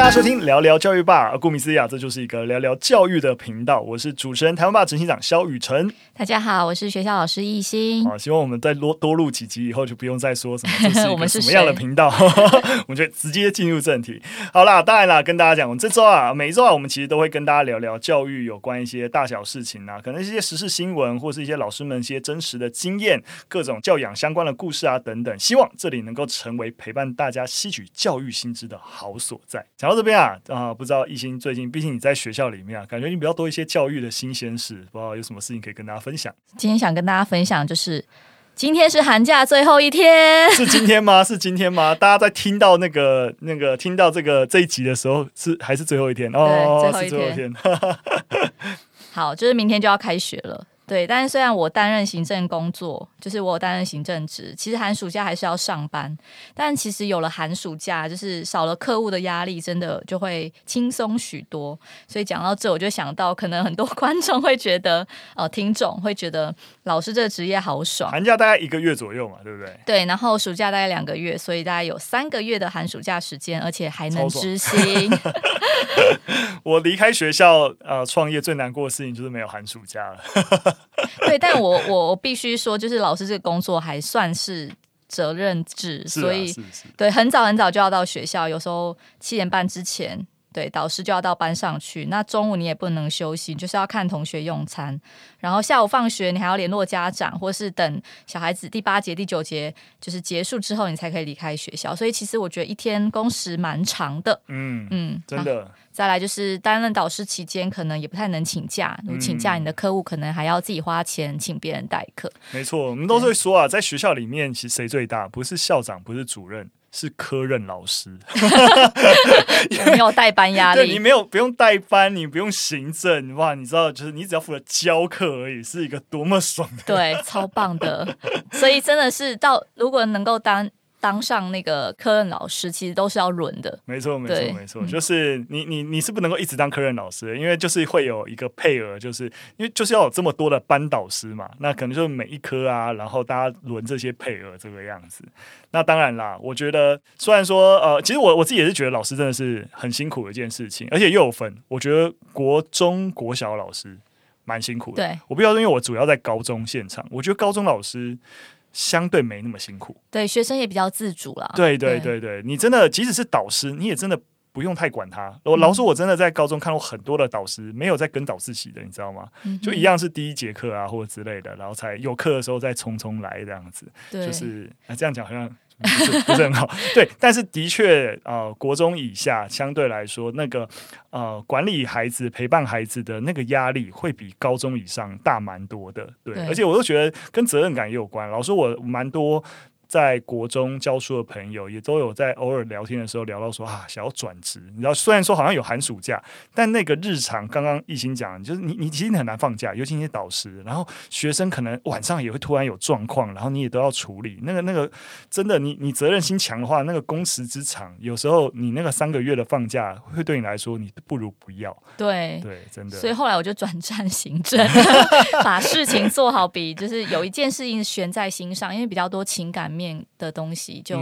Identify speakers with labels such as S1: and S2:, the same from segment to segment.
S1: 大家收听聊聊教育吧，顾名思义啊，这就是一个聊聊教育的频道。我是主持人台湾吧执行长肖雨辰。
S2: 大家好，我是学校老师艺兴。
S1: 啊，希望我们再多多录几集以后，就不用再说什么 这是一个什么样的频道，我们就直接进入正题。好啦，当然啦，跟大家讲，我们这周啊，每一周啊，我们其实都会跟大家聊聊教育有关一些大小事情啊，可能一些时事新闻，或是一些老师们一些真实的经验，各种教养相关的故事啊等等。希望这里能够成为陪伴大家吸取教育新知的好所在。讲到这边啊，啊，不知道艺兴最近，毕竟你在学校里面啊，感觉你比较多一些教育的新鲜事，不知道有什么事情可以跟大家分享。
S2: 今天想跟大家分享，就是今天是寒假最后一天，
S1: 是今天吗？是今天吗？大家在听到那个那个听到这个这一集的时候，是还是最后一天？哦，最后一天。最后一天
S2: 好，就是明天就要开学了。对，但是虽然我担任行政工作，就是我担任行政职，其实寒暑假还是要上班。但其实有了寒暑假，就是少了客户的压力，真的就会轻松许多。所以讲到这，我就想到，可能很多 观众会觉得，呃，听众会觉得老师这个职业好爽。
S1: 寒假大概一个月左右嘛，对不对？
S2: 对，然后暑假大概两个月，所以大概有三个月的寒暑假时间，而且还能知心。
S1: 我离开学校呃创业最难过的事情就是没有寒暑假了。
S2: 对，但我我我必须说，就是老师这个工作还算是责任制，
S1: 啊、
S2: 所以对很早很早就要到学校，有时候七点半之前。对，导师就要到班上去。那中午你也不能休息，就是要看同学用餐。然后下午放学，你还要联络家长，或是等小孩子第八节、第九节就是结束之后，你才可以离开学校。所以其实我觉得一天工时蛮长的。
S1: 嗯嗯，真的、啊。
S2: 再来就是担任导师期间，可能也不太能请假。你请假，你的客户可能还要自己花钱请别人代课。
S1: 没错，我们都是会说啊，在学校里面，其实谁最大？不是校长，不是主任。是科任老师，
S2: 没有代班压力。
S1: 对，你没有不用代班，你不用行政，哇，你知道，就是你只要负责教课而已，是一个多么爽的。
S2: 对，超棒的。所以真的是到，如果能够当。当上那个科任老师，其实都是要轮的。
S1: 没错，没错，没错，就是你，你，你是不能够一直当科任老师的，因为就是会有一个配额，就是因为就是要有这么多的班导师嘛，那可能就是每一科啊，然后大家轮这些配额这个样子。那当然啦，我觉得虽然说呃，其实我我自己也是觉得老师真的是很辛苦的一件事情，而且又有分，我觉得国中国小老师蛮辛苦的。
S2: 对，
S1: 我不要说，因为我主要在高中现场，我觉得高中老师。相对没那么辛苦，
S2: 对，学生也比较自主了。
S1: 对对对对，你真的即使是导师，你也真的不用太管他。我老实说，我真的在高中看过很多的导师没有在跟导自习的，你知道吗？就一样是第一节课啊或者之类的，然后才有课的时候再匆匆来这样子。对就是啊，这样讲好像。不是很好，对，但是的确，呃，国中以下相对来说，那个呃，管理孩子、陪伴孩子的那个压力会比高中以上大蛮多的，对，对，而且我都觉得跟责任感也有关。老师，我蛮多。在国中教书的朋友也都有在偶尔聊天的时候聊到说啊，想要转职。你知道，虽然说好像有寒暑假，但那个日常刚刚一心讲，就是你你其实很难放假，尤其那些导师，然后学生可能晚上也会突然有状况，然后你也都要处理。那个那个真的，你你责任心强的话，那个工时之长，有时候你那个三个月的放假会对你来说，你不如不要。
S2: 对
S1: 对，真的。
S2: 所以后来我就转战行政，把事情做好，比就是有一件事情悬在心上，因为比较多情感面的东西就，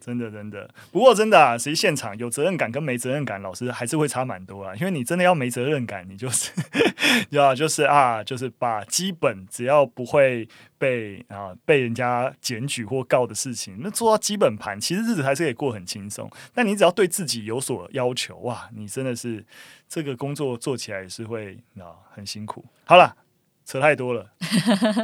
S1: 真的真的，不过真的啊，实际现场有责任感跟没责任感，老师还是会差蛮多啊。因为你真的要没责任感，你就是 要就是啊，就是把基本只要不会被啊被人家检举或告的事情，那做到基本盘，其实日子还是可以过很轻松。但你只要对自己有所要求，哇，你真的是这个工作做起来也是会啊很辛苦。好了。扯太多了，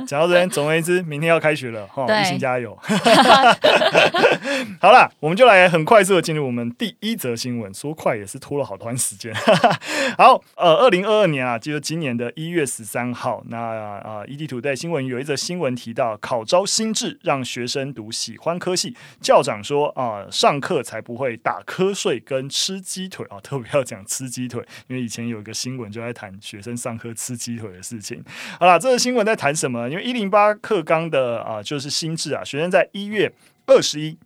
S1: 讲到这边，总而言之，明天要开学了，哈，亦欣加油。好了，我们就来很快速的进入我们第一则新闻，说快也是拖了好长时间。好，呃，二零二二年啊，就是今年的一月十三号，那啊，ETtoday 新闻有一则新闻提到，考招新制让学生读喜欢科系，校长说啊，上课才不会打瞌睡跟吃鸡腿啊，特别要讲吃鸡腿，因为以前有一个新闻就在谈学生上课吃鸡腿的事情。好了，这个新闻在谈什么？因为一零八课纲的啊，就是心智啊，学生在一月二十一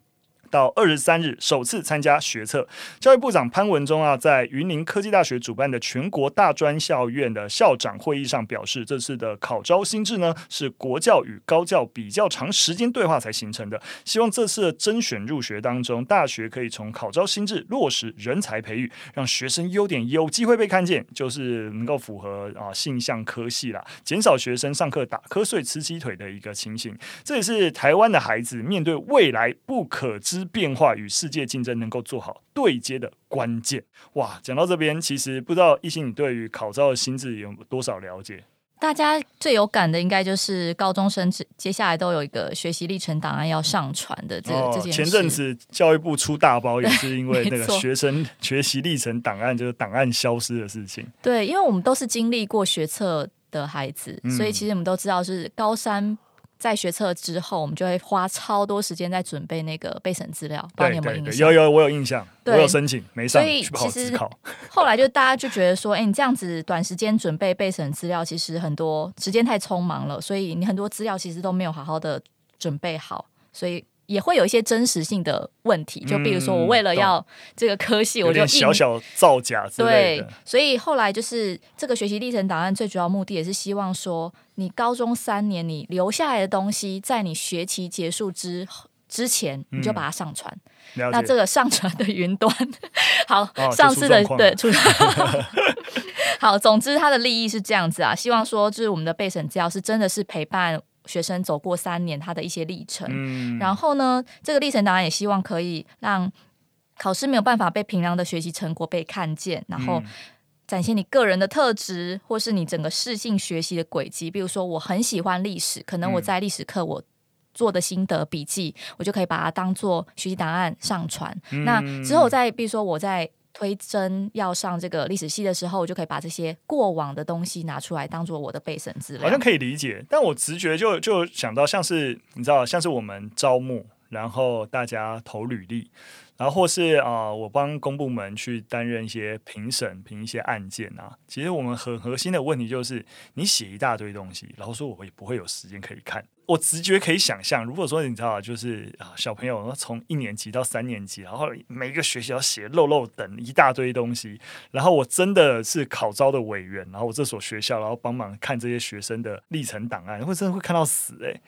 S1: 到二十三日首次参加学测。教育部长潘文忠啊，在云林科技大学主办的全国大专校院的校长会议上表示，这次的考招新制呢，是国教与高教比较长时间对话才形成的。希望这次的甄选入学当中，大学可以从考招新制落实人才培育，让学生优点有机会被看见，就是能够符合啊性向科系啦，减少学生上课打瞌睡、吃鸡腿的一个情形。这也是台湾的孩子面对未来不可知变化与世界竞争，能够做好对接的关键。哇，讲到这边，其实不知道一心你对于考招的心智有多少了解？
S2: 大家最有感的，应该就是高中生接下来都有一个学习历程档案要上传的这个、哦、这件事。
S1: 前阵子教育部出大包，也是因为那个学生学习历程档案就是档案消失的事情。
S2: 对，因为我们都是经历过学测的孩子，嗯、所以其实我们都知道是高三。在学测之后，我们就会花超多时间在准备那个备审资料。对对对，
S1: 有有我有印象，我有申请没上，
S2: 所以其实 后来就大家就觉得说，哎、欸，你这样子短时间准备备审资料，其实很多时间太匆忙了，所以你很多资料其实都没有好好的准备好，所以也会有一些真实性的问题。就比如说，我为了要这个科系，嗯、我就
S1: 小小造假之类的。
S2: 对，所以后来就是这个学习历程档案最主要目的也是希望说。你高中三年，你留下来的东西，在你学期结束之之前，你就把它上传。
S1: 嗯、
S2: 那这个上传的云端，好，哦、上次的对，出 好，总之它的利益是这样子啊，希望说就是我们的备审资料是真的是陪伴学生走过三年他的一些历程。嗯、然后呢，这个历程当然也希望可以让考试没有办法被平量的学习成果被看见，然后。嗯展现你个人的特质，或是你整个适性学习的轨迹。比如说，我很喜欢历史，可能我在历史课我做的心得笔记，嗯、我就可以把它当做学习档案上传。嗯、那之后再，比如说我在推甄要上这个历史系的时候，我就可以把这些过往的东西拿出来当做我的备审资料。
S1: 好像可以理解，但我直觉就就想到，像是你知道，像是我们招募，然后大家投履历。然后或是啊、我帮公部门去担任一些评审、评一些案件啊。其实我们很核心的问题就是，你写一大堆东西，然后说我也不会有时间可以看。我直觉可以想象，如果说你知道，就是啊，小朋友从一年级到三年级，然后每一个学期要写漏漏等一大堆东西，然后我真的是考招的委员，然后我这所学校，然后帮忙看这些学生的历程档案，会真的会看到死哎、欸。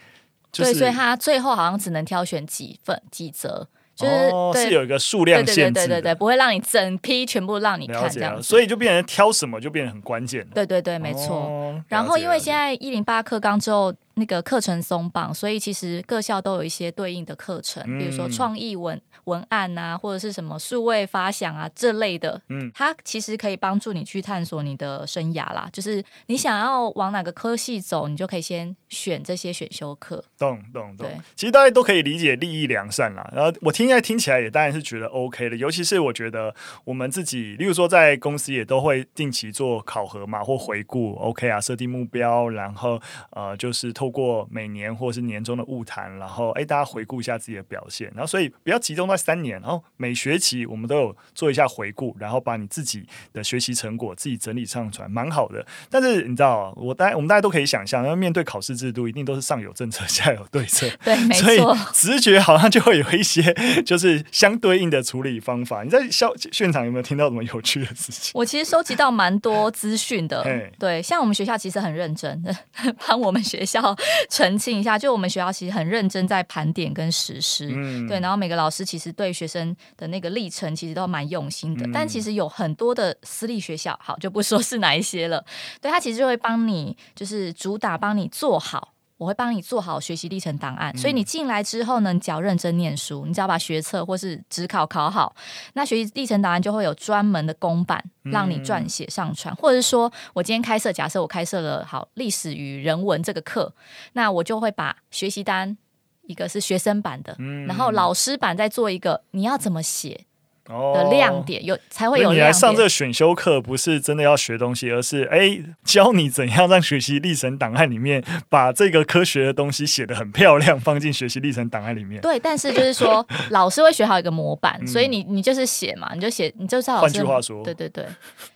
S1: 就是、
S2: 对，所以他最后好像只能挑选几份几则。就是、
S1: 哦、是有一个数量限制，对
S2: 对对对，不会让你整批全部让你看这样，
S1: 所以就变成挑什么就变得很关键。
S2: 对对对，没错。哦、然后因为现在一零八课纲之后。那个课程松绑，所以其实各校都有一些对应的课程，嗯、比如说创意文文案啊，或者是什么数位发想啊这类的。嗯，它其实可以帮助你去探索你的生涯啦。就是你想要往哪个科系走，你就可以先选这些选修课。懂懂懂。对，其实大家都可以理解利益良善啦。然后我听起来听起来也当然是觉得 OK 的，尤其是我觉得我们自己，例如说在公司也都会定期做考核嘛，或回顾 OK 啊，设定目标，然后呃就是通。透过每年或是年终的物谈，然后哎，大家回顾一下自己的表现，然后所以不要集中在三年，然后每学期我们都有做一下回顾，然后把你自己的学习成果自己整理上传，蛮好的。但是你知道，我大家我们大家都可以想象，因为面对考试制度，一定都是上有政策，下有对策，对，没错。
S1: 所以直觉好像就会有一些就是相对应的处理方法。你在校现场有没有听到什么有趣的事情？
S2: 我其实收集到蛮多资讯的，对，像我们学校其实很认真的 帮我们学校。澄清一下，就我们学校其实很认真在盘点跟实施，嗯、对，然后每个老师其实对学生的那个历程其实都蛮用心的，嗯、但其实有很多的私立学校，好就不说是哪一些了，对，他其实就会帮你就是主打帮你做好。我会帮你做好学习历程档案，嗯、所以你进来之后呢，你只要认真念书，你只要把学测或是职考考好，那学习历程档案就会有专门的公版让你撰写上传，嗯、或者是说我今天开设，假设我开设了好历史与人文这个课，那我就会把学习单一个是学生版的，嗯、然后老师版再做一个你要怎么写。的亮点有才会有。
S1: 你来上这个选修课，不是真的要学东西，而是哎教你怎样让学习历程档案里面把这个科学的东西写得很漂亮，放进学习历程档案里面。
S2: 对，但是就是说 老师会学好一个模板，所以你你就是写嘛，你就写，你就知道。
S1: 换句话说，
S2: 对对对，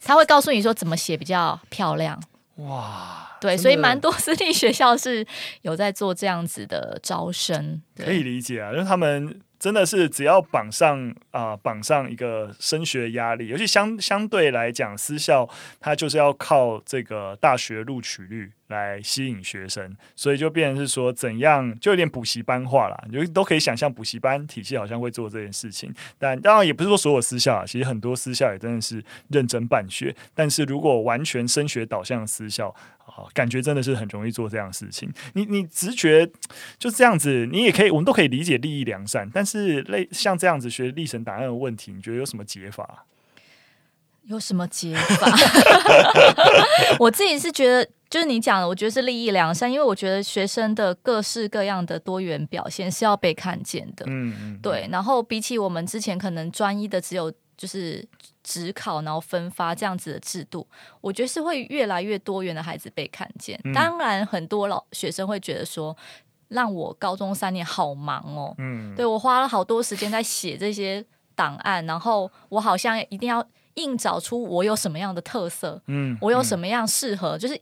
S2: 他会告诉你说怎么写比较漂亮。哇，对，所以蛮多私立学校是有在做这样子的招生，
S1: 可以理解啊，因为他们。真的是只要绑上啊，绑上一个升学压力，尤其相相对来讲，私校它就是要靠这个大学录取率来吸引学生，所以就变成是说怎样，就有点补习班化了，就都可以想象补习班体系好像会做这件事情。但当然也不是说所有私校啊，其实很多私校也真的是认真办学，但是如果完全升学导向的私校。感觉真的是很容易做这样的事情。你你直觉就这样子，你也可以，我们都可以理解利益良善。但是类像这样子学历程档案的问题，你觉得有什么解法？
S2: 有什么解法？我自己是觉得，就是你讲的，我觉得是利益良善，因为我觉得学生的各式各样的多元表现是要被看见的。嗯嗯，对。然后比起我们之前可能专一的只有。就是只考，然后分发这样子的制度，我觉得是会越来越多元的孩子被看见。嗯、当然，很多老学生会觉得说，让我高中三年好忙哦。嗯，对，我花了好多时间在写这些档案，然后我好像一定要硬找出我有什么样的特色。嗯，我有什么样适合，就是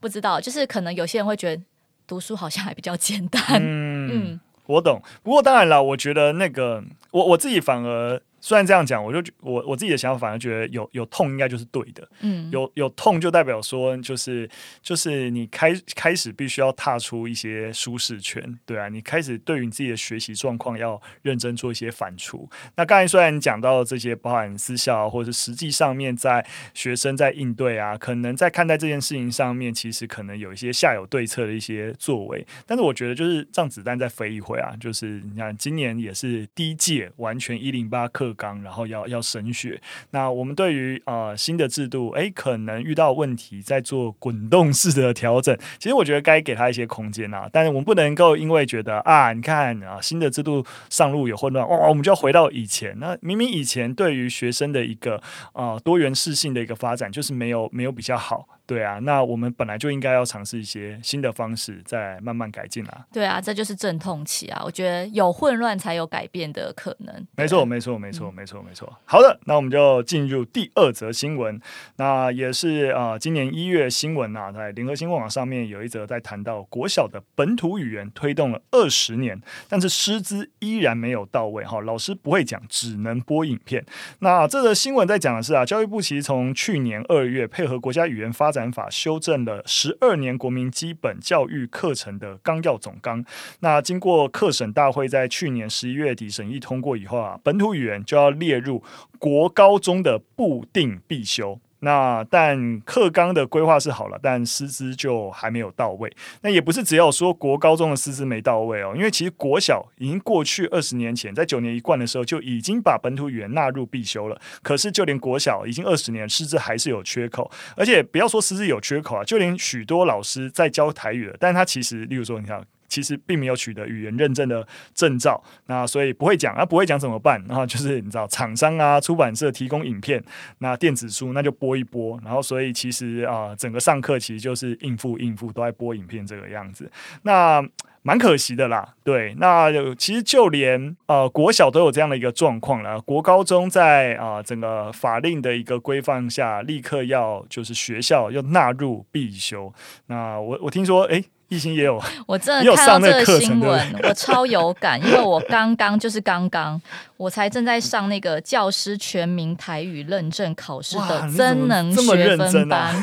S2: 不知道，就是可能有些人会觉得读书好像还比较简单。嗯，嗯
S1: 我懂。不过当然了，我觉得那个我我自己反而。虽然这样讲，我就我我自己的想法，反而觉得有有痛应该就是对的。嗯，有有痛就代表说，就是就是你开开始必须要踏出一些舒适圈，对啊，你开始对于你自己的学习状况要认真做一些反刍。那刚才虽然你讲到这些，包含私校或者是实际上面在学生在应对啊，可能在看待这件事情上面，其实可能有一些下有对策的一些作为。但是我觉得就是让子弹再飞一回啊，就是你看今年也是第一届完全一零八课纲，然后要要升学，那我们对于呃新的制度，诶，可能遇到问题，在做滚动式的调整。其实我觉得该给他一些空间啊，但是我们不能够因为觉得啊，你看啊，新的制度上路有混乱，哇，我们就要回到以前。那明明以前对于学生的一个呃多元适性的一个发展，就是没有没有比较好。对啊，那我们本来就应该要尝试一些新的方式，再慢慢改进啊。
S2: 对啊，这就是阵痛期啊！我觉得有混乱才有改变的可能。
S1: 没错，没错，没错，没错，没错。好的，那我们就进入第二则新闻。那也是啊、呃，今年一月新闻啊，在联合新闻网上面有一则在谈到国小的本土语言推动了二十年，但是师资依然没有到位哈，老师不会讲，只能播影片。那这则新闻在讲的是啊，教育部其实从去年二月配合国家语言发展展法修正了十二年国民基本教育课程的纲要总纲。那经过课审大会在去年十一月底审议通过以后啊，本土语言就要列入国高中的固定必修。那但课纲的规划是好了，但师资就还没有到位。那也不是只有说国高中的师资没到位哦，因为其实国小已经过去二十年前，在九年一贯的时候就已经把本土语言纳入必修了。可是就连国小已经二十年，师资还是有缺口。而且不要说师资有缺口啊，就连许多老师在教台语的，但他其实，例如说，你看。其实并没有取得语言认证的证照，那所以不会讲啊，不会讲怎么办？然后就是你知道，厂商啊、出版社提供影片，那电子书那就播一播，然后所以其实啊、整个上课其实就是应付应付，都在播影片这个样子，那蛮可惜的啦。对，那其实就连呃国小都有这样的一个状况了，国高中在啊、整个法令的一个规范下，立刻要就是学校要纳入必修。那我我听说，诶。懿心也有，
S2: 我真的看到这个新闻，我超有感，因为我刚刚就是刚刚，我才正在上那个教师全民台语认证考试的真能学分班，啊、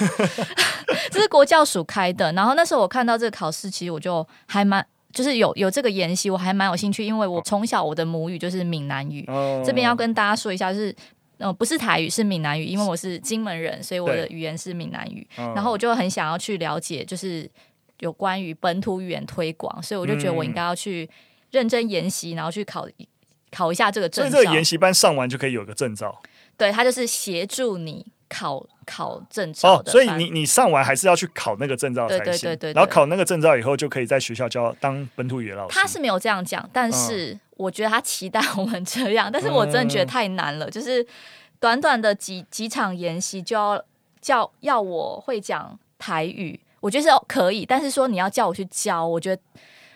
S2: 这是国教署开的。然后那时候我看到这个考试，其实我就还蛮，就是有有这个研习，我还蛮有兴趣，因为我从小我的母语就是闽南语。哦、这边要跟大家说一下，就是呃不是台语，是闽南语，因为我是金门人，所以我的语言是闽南语。然后我就很想要去了解，就是。有关于本土语言推广，所以我就觉得我应该要去认真研习，然后去考考一下这个证照。
S1: 所以这个研习班上完就可以有个证照。
S2: 对，他就是协助你考考证照。
S1: 哦，所以你你上完还是要去考那个证照才行。对对对对，对。然后考那个证照以后，就可以在学校教当本土语言老师。
S2: 他是没有这样讲，但是我觉得他期待我们这样，但是我真的觉得太难了，就是短短的几几场研习就要叫要我会讲台语。我觉得是可以，但是说你要叫我去教，我觉得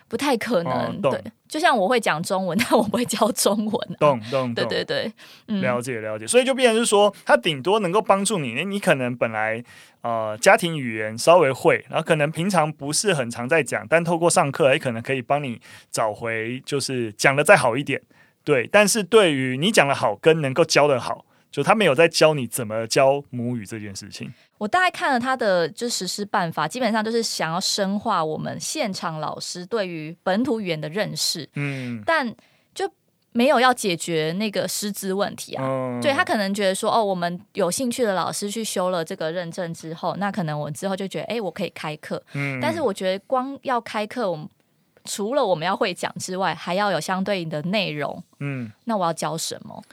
S2: 不太可能。哦、对，就像我会讲中文，但我不会教中文、啊。懂懂，对对对，嗯、
S1: 了解了解。所以就变成是说，他顶多能够帮助你，你可能本来呃家庭语言稍微会，然后可能平常不是很常在讲，但透过上课，也可能可以帮你找回，就是讲的再好一点。对，但是对于你讲的好跟能够教的好，就他没有在教你怎么教母语这件事情。
S2: 我大概看了他的就实施办法，基本上就是想要深化我们现场老师对于本土语言的认识。嗯，但就没有要解决那个师资问题啊。嗯，对，他可能觉得说，哦，我们有兴趣的老师去修了这个认证之后，那可能我之后就觉得，哎，我可以开课。嗯，但是我觉得光要开课，我们除了我们要会讲之外，还要有相对应的内容。嗯，那我要教什么？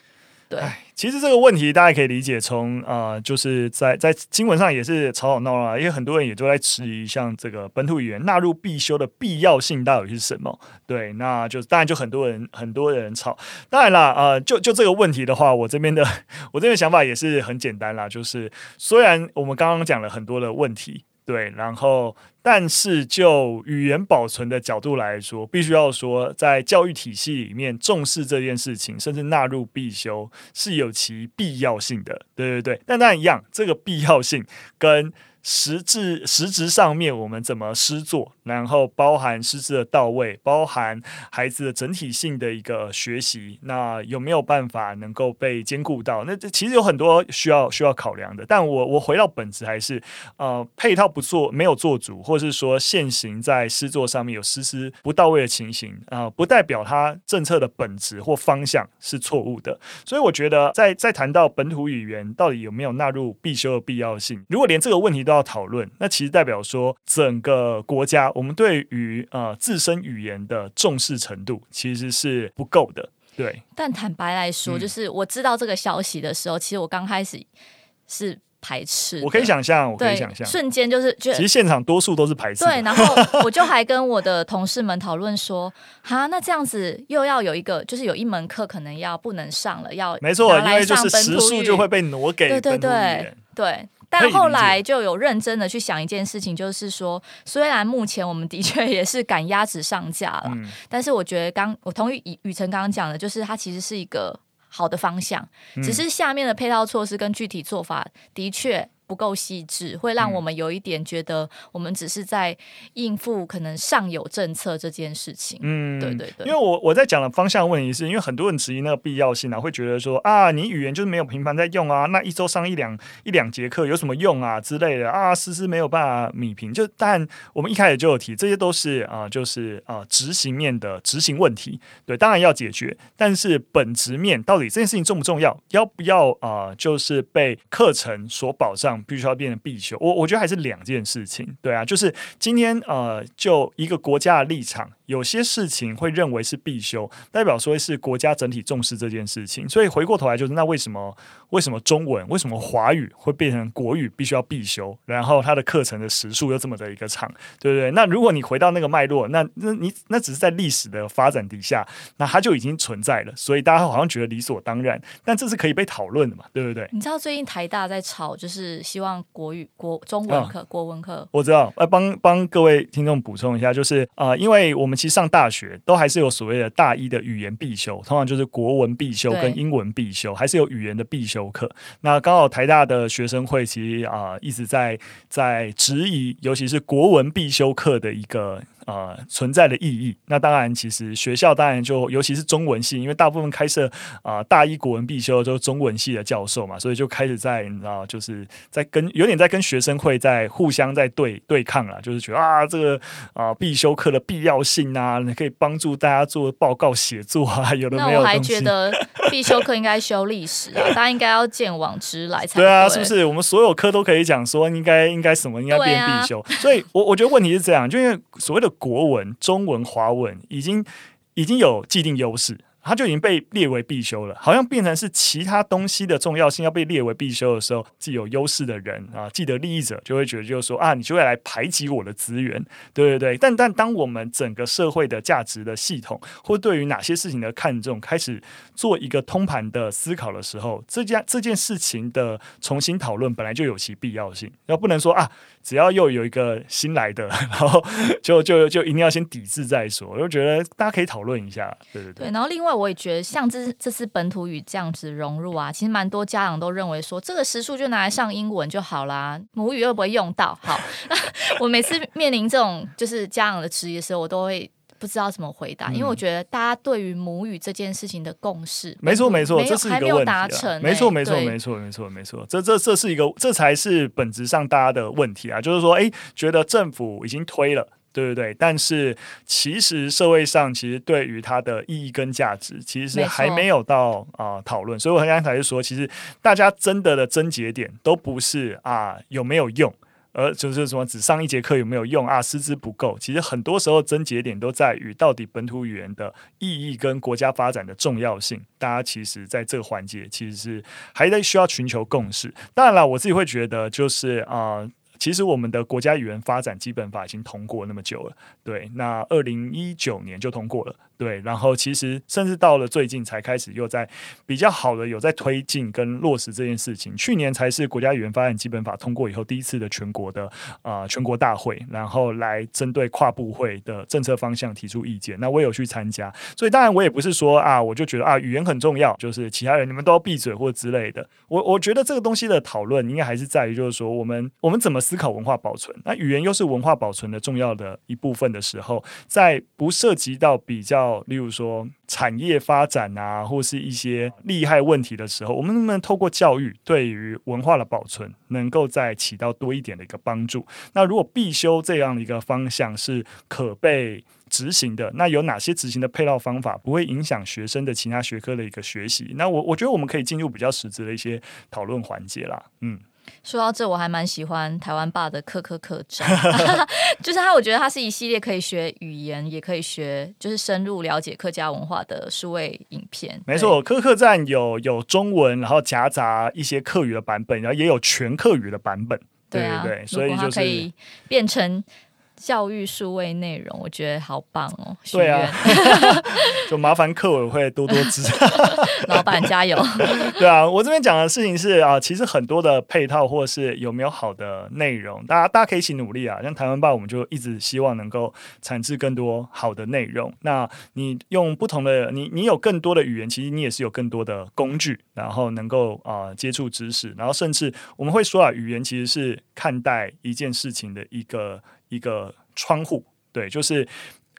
S1: 对，其实这个问题大家可以理解，从呃，就是在在新闻上也是吵吵闹闹，因为很多人也都在质疑，像这个本土语言纳入必修的必要性到底是什么？对，那就当然就很多人很多人吵。当然啦，呃，就就这个问题的话，我这边的 我这边想法也是很简单啦，就是虽然我们刚刚讲了很多的问题。对，然后，但是就语言保存的角度来说，必须要说，在教育体系里面重视这件事情，甚至纳入必修，是有其必要性的。对对对，但那一样，这个必要性跟。实质实质上面，我们怎么师作，然后包含师资的到位，包含孩子的整体性的一个学习，那有没有办法能够被兼顾到？那这其实有很多需要需要考量的。但我我回到本质，还是呃配套不做，没有做足，或是说现行在施作上面有实施不到位的情形啊、不代表它政策的本质或方向是错误的。所以我觉得，在在谈到本土语言到底有没有纳入必修的必要性，如果连这个问题都要讨论，那其实代表说，整个国家我们对于呃自身语言的重视程度其实是不够的。对，
S2: 但坦白来说，嗯、就是我知道这个消息的时候，其实我刚开始是排斥。
S1: 我可以想象，我可以想象，
S2: 瞬间就是就
S1: 其实现场多数都是排斥。
S2: 对，然后我就还跟我的同事们讨论说，哈，那这样子又要有一个，就是有一门课可能要不能上了，要
S1: 没错，因为就是时数就会被挪给。
S2: 对对对对。但后来就有认真的去想一件事情，就是说，虽然目前我们的确也是赶鸭子上架了，嗯、但是我觉得刚我同意雨雨辰刚刚讲的，就是它其实是一个好的方向，嗯、只是下面的配套措施跟具体做法的确。不够细致，会让我们有一点觉得我们只是在应付可能上有政策这件事情。嗯，对对对。
S1: 因为我我在讲的方向问题是，因为很多人质疑那个必要性啊，会觉得说啊，你语言就是没有频繁在用啊，那一周上一两一两节课有什么用啊之类的啊，思思没有办法米平。就但我们一开始就有提，这些都是啊，就是啊执行面的执行问题。对，当然要解决，但是本质面到底这件事情重不重要，要不要啊，就是被课程所保障。必须要变成必修，我我觉得还是两件事情，对啊，就是今天呃，就一个国家的立场。有些事情会认为是必修，代表说是国家整体重视这件事情。所以回过头来就是，那为什么为什么中文为什么华语会变成国语必须要必修？然后它的课程的时数又这么的一个长，对不对？那如果你回到那个脉络，那那你那只是在历史的发展底下，那它就已经存在了。所以大家好像觉得理所当然，但这是可以被讨论的嘛，对不对？
S2: 你知道最近台大在吵，就是希望国语国中文课、哦、国文课。
S1: 我知道，呃帮帮各位听众补充一下，就是啊、呃，因为我们。其实上大学都还是有所谓的大一的语言必修，通常就是国文必修跟英文必修，还是有语言的必修课。那刚好台大的学生会其实啊、呃、一直在在质疑，尤其是国文必修课的一个。呃，存在的意义。那当然，其实学校当然就尤其是中文系，因为大部分开设啊、呃、大一国文必修都是中文系的教授嘛，所以就开始在你知道，就是在跟有点在跟学生会在互相在对对抗了，就是觉得啊这个啊、呃、必修课的必要性啊，你可以帮助大家做报告写作啊，有的没有。那
S2: 我还觉得必修课应该修历史啊，大家应该要见往知来才对，
S1: 对啊，是不是？我们所有课都可以讲说应该应该什么应该变必修，啊、所以我我觉得问题是这样，就因为所谓的。国文、中文、华文已经已经有既定优势。它就已经被列为必修了，好像变成是其他东西的重要性要被列为必修的时候，既有优势的人啊，既得利益者就会觉得就是说啊，你就会来排挤我的资源，对对对。但但当我们整个社会的价值的系统，或对于哪些事情的看重开始做一个通盘的思考的时候，这件这件事情的重新讨论本来就有其必要性，要不能说啊，只要又有一个新来的，然后就就就一定要先抵制再说。我就觉得大家可以讨论一下，对对
S2: 对。然后另外。我也觉得，像这这次本土语这样子融入啊，其实蛮多家长都认为说，这个时数就拿来上英文就好啦，母语又不会用到？好，我每次面临这种就是家长的质疑的时候，我都会不知道怎么回答，
S1: 嗯、
S2: 因为我觉得大家对于母语这件事情的共
S1: 识，没错没
S2: 错，
S1: 这是一
S2: 个问题，达成、欸，
S1: 没错没
S2: 错
S1: 没错没错没错，这这这是一个，这才是本质上大家的问题啊，就是说，哎，觉得政府已经推了。对对对，但是其实社会上其实对于它的意义跟价值，其实还没有到啊、呃、讨论。所以我刚才就说，其实大家真的的症结点都不是啊有没有用，而就是说只上一节课有没有用啊，师资不够。其实很多时候症结点都在于到底本土语言的意义跟国家发展的重要性。大家其实在这个环节其实是还得需要寻求共识。当然了，我自己会觉得就是啊。其实我们的国家语言发展基本法已经通过那么久了，对，那二零一九年就通过了。对，然后其实甚至到了最近才开始又在比较好的有在推进跟落实这件事情。去年才是国家语言发展基本法通过以后第一次的全国的啊、全国大会，然后来针对跨部会的政策方向提出意见。那我有去参加，所以当然我也不是说啊，我就觉得啊语言很重要，就是其他人你们都要闭嘴或之类的。我我觉得这个东西的讨论应该还是在于，就是说我们我们怎么思考文化保存。那语言又是文化保存的重要的一部分的时候，在不涉及到比较。例如说产业发展啊，或是一些利害问题的时候，我们能不能透过教育，对于文化的保存，能够再起到多一点的一个帮助？那如果必修这样的一个方向是可被执行的，那有哪些执行的配套方法不会影响学生的其他学科的一个学习？那我我觉得我们可以进入比较实质的一些讨论环节啦。嗯。
S2: 说到这，我还蛮喜欢台湾爸的科科客栈，就是他，我觉得他是一系列可以学语言，也可以学，就是深入了解客家文化的数位影片。
S1: 没错，科客站有有中文，然后夹杂一些客语的版本，然后也有全客语的版本。对对对，啊、所以就是可以
S2: 变成。教育数位内容，我觉得好棒哦！
S1: 对啊，就麻烦课委会多多支持，
S2: 老板加油！
S1: 对啊，我这边讲的事情是啊，其实很多的配套或是有没有好的内容，大家大家可以一起努力啊。像台湾吧，我们就一直希望能够产制更多好的内容。那你用不同的你，你有更多的语言，其实你也是有更多的工具，然后能够啊、呃、接触知识，然后甚至我们会说啊，语言其实是看待一件事情的一个。一个窗户，对，就是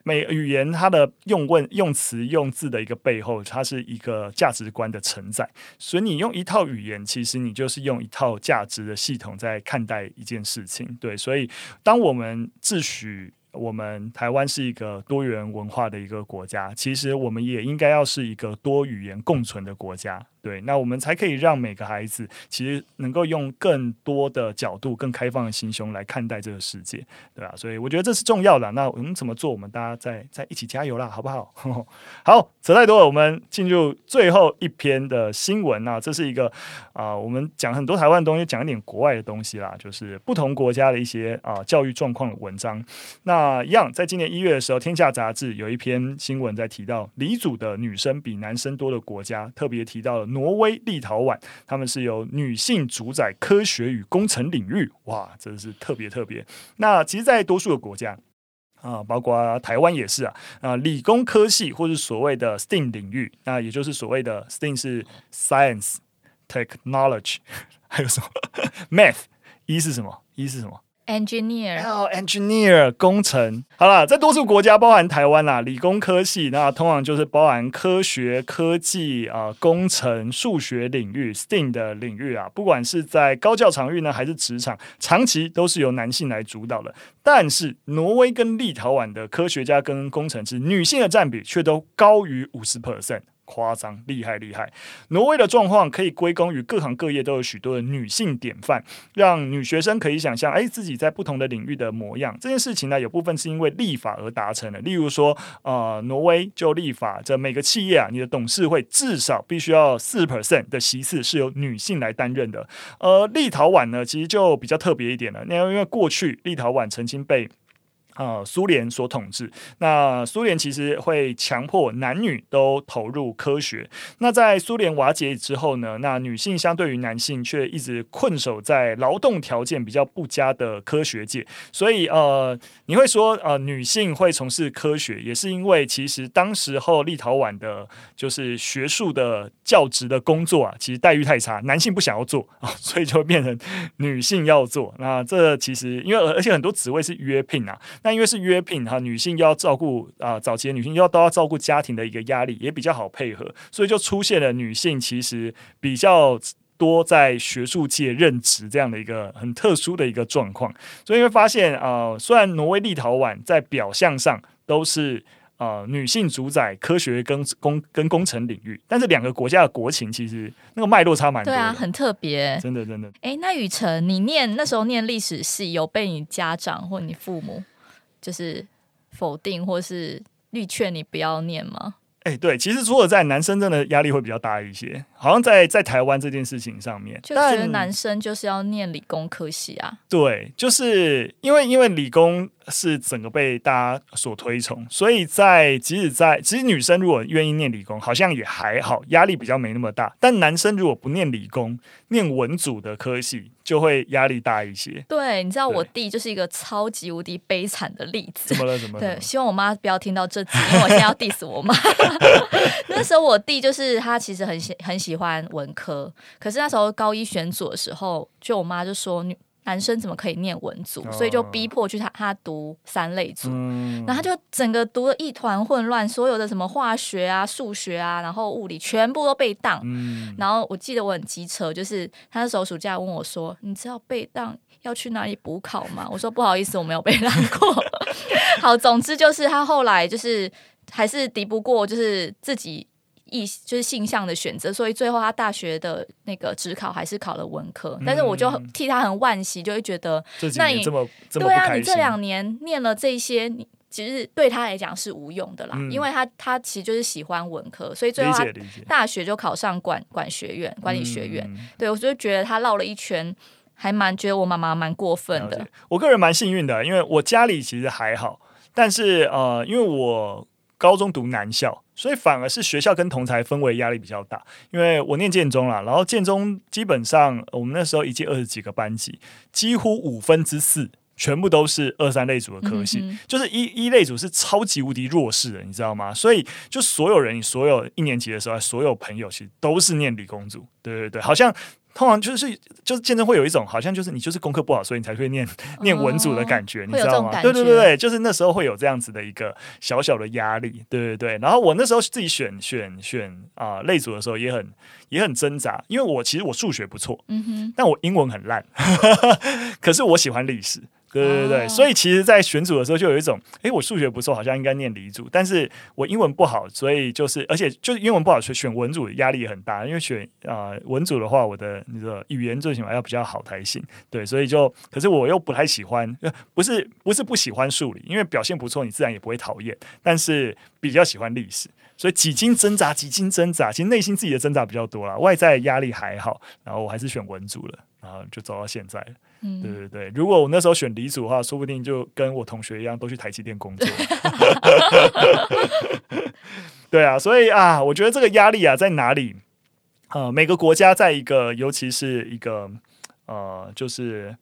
S1: 每语言它的用问、用词、用字的一个背后，它是一个价值观的承载。所以你用一套语言，其实你就是用一套价值的系统在看待一件事情。对，所以当我们自诩我们台湾是一个多元文化的一个国家，其实我们也应该要是一个多语言共存的国家。对，那我们才可以让每个孩子其实能够用更多的角度、更开放的心胸来看待这个世界，对吧？所以我觉得这是重要的。那我们怎么做？我们大家再再一起加油啦，好不好？好，扯太多了，我们进入最后一篇的新闻。啊这是一个啊、我们讲很多台湾的东西，讲一点国外的东西啦，就是不同国家的一些啊、教育状况的文章。那一样，在今年一月的时候，《天下》杂志有一篇新闻在提到，离组的女生比男生多的国家，特别提到了。挪威、立陶宛，他们是由女性主宰科学与工程领域，哇，真的是特别特别。那其实，在多数的国家啊，包括台湾也是啊，啊，理工科系或是所谓的 STEAM 领域，那也就是所谓的 STEAM 是 Science、Technology，还有什么 Math？一是什么一是什么
S2: ？Engineer，
S1: 还有、oh, engineer 工程，好了，在多数国家，包含台湾啦，理工科系，那通常就是包含科学、科技啊、工程、数学领域 STEAM 的领域啊，不管是在高教场域呢，还是职场，长期都是由男性来主导的。但是，挪威跟立陶宛的科学家跟工程师，女性的占比却都高于五十 percent。夸张，厉害厉害！挪威的状况可以归功于各行各业都有许多的女性典范，让女学生可以想象，哎，自己在不同的领域的模样。这件事情呢，有部分是因为立法而达成的。例如说，呃，挪威就立法，这每个企业啊，你的董事会至少必须要四 percent 的席次是由女性来担任的。而立陶宛呢，其实就比较特别一点了。那因为过去立陶宛曾经被啊，苏联所统治，那苏联其实会强迫男女都投入科学。那在苏联瓦解之后呢，那女性相对于男性却一直困守在劳动条件比较不佳的科学界。所以呃，你会说呃，女性会从事科学，也是因为其实当时候立陶宛的就是学术的教职的工作啊，其实待遇太差，男性不想要做啊，所以就变成女性要做。那这其实因为而且很多职位是约聘啊。那因为是约聘哈，女性要照顾啊，早期的女性要都要照顾家庭的一个压力，也比较好配合，所以就出现了女性其实比较多在学术界任职这样的一个很特殊的一个状况。所以会发现啊、呃，虽然挪威、立陶宛在表象上都是。啊、呃，女性主宰科学跟工跟工程领域，但是两个国家的国情其实那个脉络差蛮多，
S2: 对啊，很特别，
S1: 真的真的。
S2: 哎，那雨辰，你念那时候念历史系，有被你家长或你父母就是否定，或是力劝你不要念吗？
S1: 哎、对，其实如果在，男生真的压力会比较大一些。好像在在台湾这件事情上面，
S2: 就觉得男生就是要念理工科系啊。
S1: 对，就是因为因为理工是整个被大家所推崇，所以在即使在其实女生如果愿意念理工，好像也还好，压力比较没那么大。但男生如果不念理工，念文组的科系，就会压力大一些。
S2: 对，你知道我弟就是一个超级无敌悲惨的例子。
S1: 怎么了？怎么了？
S2: 对，希望我妈不要听到这集，因为我现在要 diss 我妈。那时候我弟就是他，其实很喜很喜欢文科，可是那时候高一选组的时候，就我妈就说女男生怎么可以念文组，所以就逼迫去他他读三类组，然后他就整个读得一团混乱，所有的什么化学啊、数学啊，然后物理全部都被当。然后我记得我很机车，就是他那时候暑假问我说：“你知道被当要去哪里补考吗？”我说：“不好意思，我没有被当过。”好，总之就是他后来就是。还是敌不过，就是自己意就是性向的选择，所以最后他大学的那个职考还是考了文科。嗯、但是我就替他很惋惜，就会觉得，那你对啊，你这两年念了这些，你其实对他来讲是无用的啦，嗯、因为他他其实就是喜欢文科，所以最后他大学就考上管管学院、管理学院。嗯、对，我就觉得他绕了一圈，还蛮觉得我妈妈蛮过分的。
S1: 我个人蛮幸运的，因为我家里其实还好，但是呃，因为我。高中读男校，所以反而是学校跟同才氛围压力比较大。因为我念建中啦，然后建中基本上我们那时候一届二十几个班级，几乎五分之四全部都是二三类组的科系，嗯、就是一一类组是超级无敌弱势的，你知道吗？所以就所有人，所有一年级的时候，所有朋友其实都是念理工组，对对对，好像。通常就是就是见证会有一种好像就是你就是功课不好，所以你才会念 念文组的感觉，哦、你知道吗？对对对对，就是那时候会有这样子的一个小小的压力，对对对。然后我那时候自己选选选啊、呃、类组的时候也很也很挣扎，因为我其实我数学不错，嗯哼，但我英文很烂，可是我喜欢历史。对对对，所以其实，在选组的时候就有一种，哎，我数学不错，好像应该念理组，但是我英文不好，所以就是，而且就是英文不好，选选文组压力也很大，因为选啊、呃、文组的话，我的那个语言最起码要比较好才行，对，所以就，可是我又不太喜欢，不是不是不喜欢数理，因为表现不错，你自然也不会讨厌，但是比较喜欢历史，所以几经挣扎，几经挣扎，其实内心自己的挣扎比较多啦，外在压力还好，然后我还是选文组了，然后就走到现在。对对对，如果我那时候选离组的话，说不定就跟我同学一样，都去台积电工作。对啊，所以啊，我觉得这个压力啊在哪里？呃，每个国家在一个，尤其是一个呃，就是。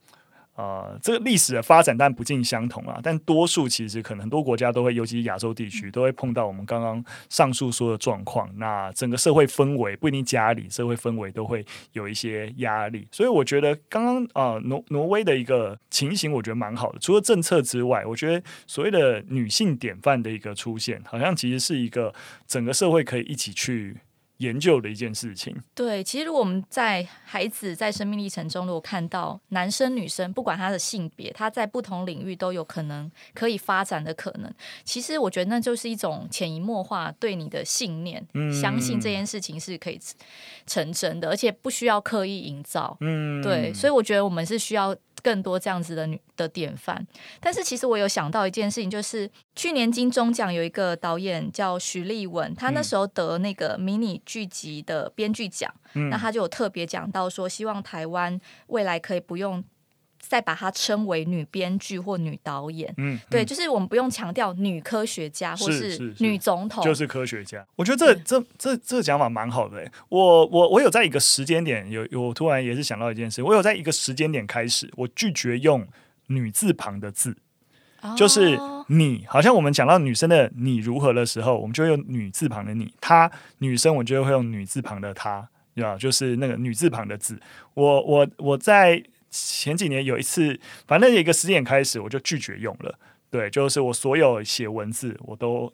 S1: 呃，这个历史的发展但不尽相同啊，但多数其实可能很多国家都会，尤其是亚洲地区都会碰到我们刚刚上述说的状况。那整个社会氛围不一定家里社会氛围都会有一些压力，所以我觉得刚刚啊挪挪威的一个情形，我觉得蛮好的。除了政策之外，我觉得所谓的女性典范的一个出现，好像其实是一个整个社会可以一起去。研究的一件事情。
S2: 对，其实如果我们在孩子在生命历程中，如果看到男生女生，不管他的性别，他在不同领域都有可能可以发展的可能。其实我觉得那就是一种潜移默化对你的信念，嗯、相信这件事情是可以成真的，而且不需要刻意营造。嗯，对，所以我觉得我们是需要。更多这样子的女的典范，但是其实我有想到一件事情，就是去年金钟奖有一个导演叫徐立文，他那时候得那个迷你剧集的编剧奖，嗯、那他就有特别讲到说，希望台湾未来可以不用。再把它称为女编剧或女导演，嗯，对，嗯、就是我们不用强调女科学家或是女总统，
S1: 就是科学家。我觉得这这这这个讲法蛮好的、欸。我我我有在一个时间点有有突然也是想到一件事，我有在一个时间点开始，我拒绝用女字旁的字，哦、就是你，好像我们讲到女生的你如何的时候，我们就会用女字旁的你；她女生，我就会用女字旁的她，对吧？就是那个女字旁的字。我我我在。前几年有一次，反正有一个时间点开始，我就拒绝用了。对，就是我所有写文字，我都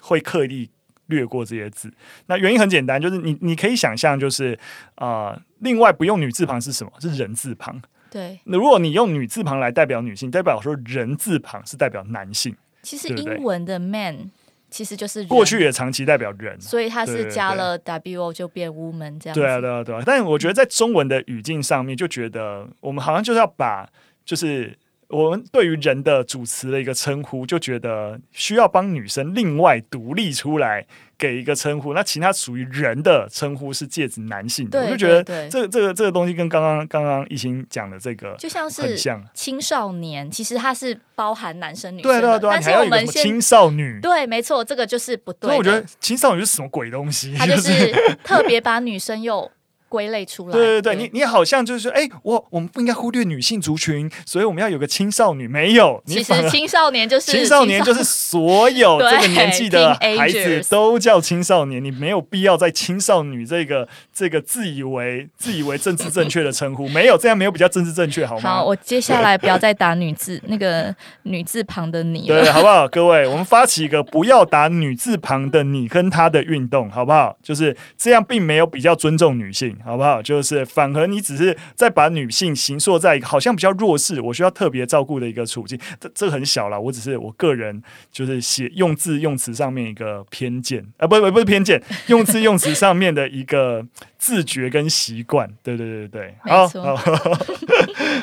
S1: 会刻意略过这些字。那原因很简单，就是你你可以想象，就是啊、呃，另外不用女字旁是什么？是人字旁。
S2: 对。
S1: 那如果你用女字旁来代表女性，代表说人字旁是代表男性。
S2: 其实英文的 man 其实就是
S1: 过去也长期代表人，
S2: 所以它是加了 wo 就变 woman 这样。
S1: 对啊，对啊，对啊。但我觉得在中文的语境上面，就觉得我们好像就是要把就是。我们对于人的主词的一个称呼，就觉得需要帮女生另外独立出来给一个称呼。那其他属于人的称呼是借指男性的，我就觉得这个这个这个东西跟刚刚刚刚一心讲的这个就像是很像
S2: 青少年，其实它是包含男生女生的。
S1: 对对对，但是我们青少女，
S2: 对，没错，这个就是不对。
S1: 所以我觉得青少女是什么鬼东西？
S2: 它就是 特别把女生又。归类出来，
S1: 对对对，对你你好像就是说，哎，我我们不应该忽略女性族群，所以我们要有个青少女，没有，
S2: 其实青少年就是
S1: 青少年就是所有 这个年纪的孩子都叫青少年，你没有必要在青少女这个这个自以为自以为政治正确的称呼，没有这样没有比较政治正确，好吗？
S2: 好，我接下来不要再打女字 那个女字旁的你了，
S1: 对，好不好？各位，我们发起一个不要打女字旁的你跟他的运动，好不好？就是这样，并没有比较尊重女性，好不好？就是。反而你只是在把女性形塑在一个好像比较弱势，我需要特别照顾的一个处境，这这很小了。我只是我个人就是写用字用词上面一个偏见啊，不不不是偏见，用字用词上面的一个自觉跟习惯。对对对对，好好，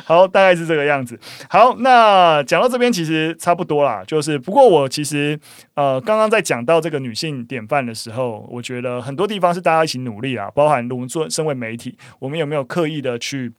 S1: 好，大概是这个样子。好，那讲到这边其实差不多啦。就是不过我其实呃刚刚在讲到这个女性典范的时候，我觉得很多地方是大家一起努力啊，包含我们做身为媒体。我们有没有刻意的去，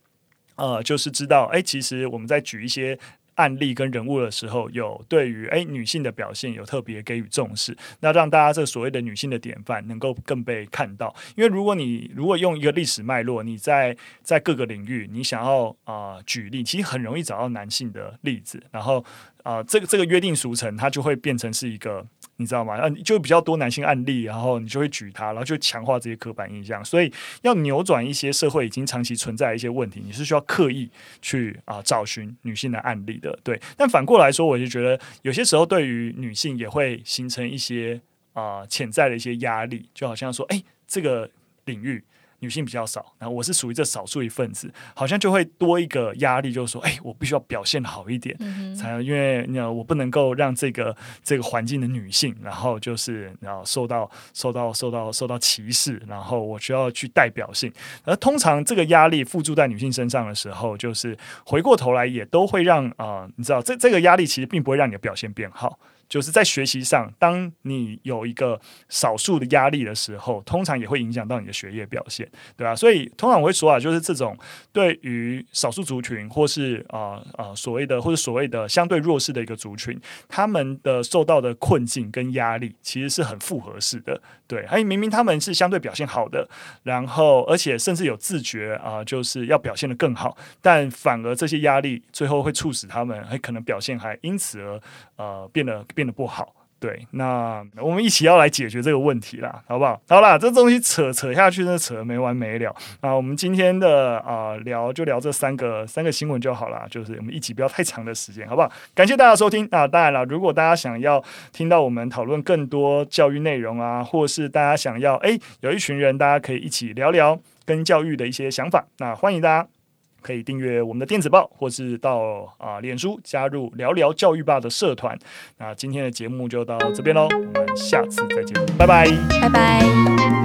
S1: 呃，就是知道，哎，其实我们在举一些案例跟人物的时候，有对于哎女性的表现有特别给予重视，那让大家这所谓的女性的典范能够更被看到。因为如果你如果用一个历史脉络，你在在各个领域，你想要啊、举例，其实很容易找到男性的例子，然后啊、这个这个约定俗成，它就会变成是一个。你知道吗？啊，就比较多男性案例，然后你就会举他，然后就强化这些刻板印象。所以要扭转一些社会已经长期存在的一些问题，你是需要刻意去啊找寻女性的案例的。对，但反过来说，我就觉得有些时候对于女性也会形成一些啊潜在的一些压力，就好像说，哎，这个领域。女性比较少，然后我是属于这少数一份子，好像就会多一个压力，就是说，哎，我必须要表现好一点，嗯、才因为你我不能够让这个这个环境的女性，然后就是然后受到受到受到受到歧视，然后我需要去代表性。而通常这个压力附注在女性身上的时候，就是回过头来也都会让啊、呃，你知道，这这个压力其实并不会让你的表现变好。就是在学习上，当你有一个少数的压力的时候，通常也会影响到你的学业表现，对吧、啊？所以通常我会说啊，就是这种对于少数族群，或是啊啊、所谓的或者所谓的相对弱势的一个族群，他们的受到的困境跟压力，其实是很复合式的。对，还有明明他们是相对表现好的，然后而且甚至有自觉啊、就是要表现得更好，但反而这些压力最后会促使他们还可能表现还因此而呃变得变得不好。对，那我们一起要来解决这个问题啦，好不好？好啦，这东西扯扯下去，那扯没完没了啊！我们今天的啊、聊就聊这三个三个新闻就好了，就是我们一起不要太长的时间，好不好？感谢大家收听啊！当然了，如果大家想要听到我们讨论更多教育内容啊，或是大家想要哎有一群人，大家可以一起聊聊跟教育的一些想法，那欢迎大家。可以订阅我们的电子报，或是到啊脸书加入聊聊教育吧的社团。那今天的节目就到这边喽，我们下次再见，拜拜，
S2: 拜拜。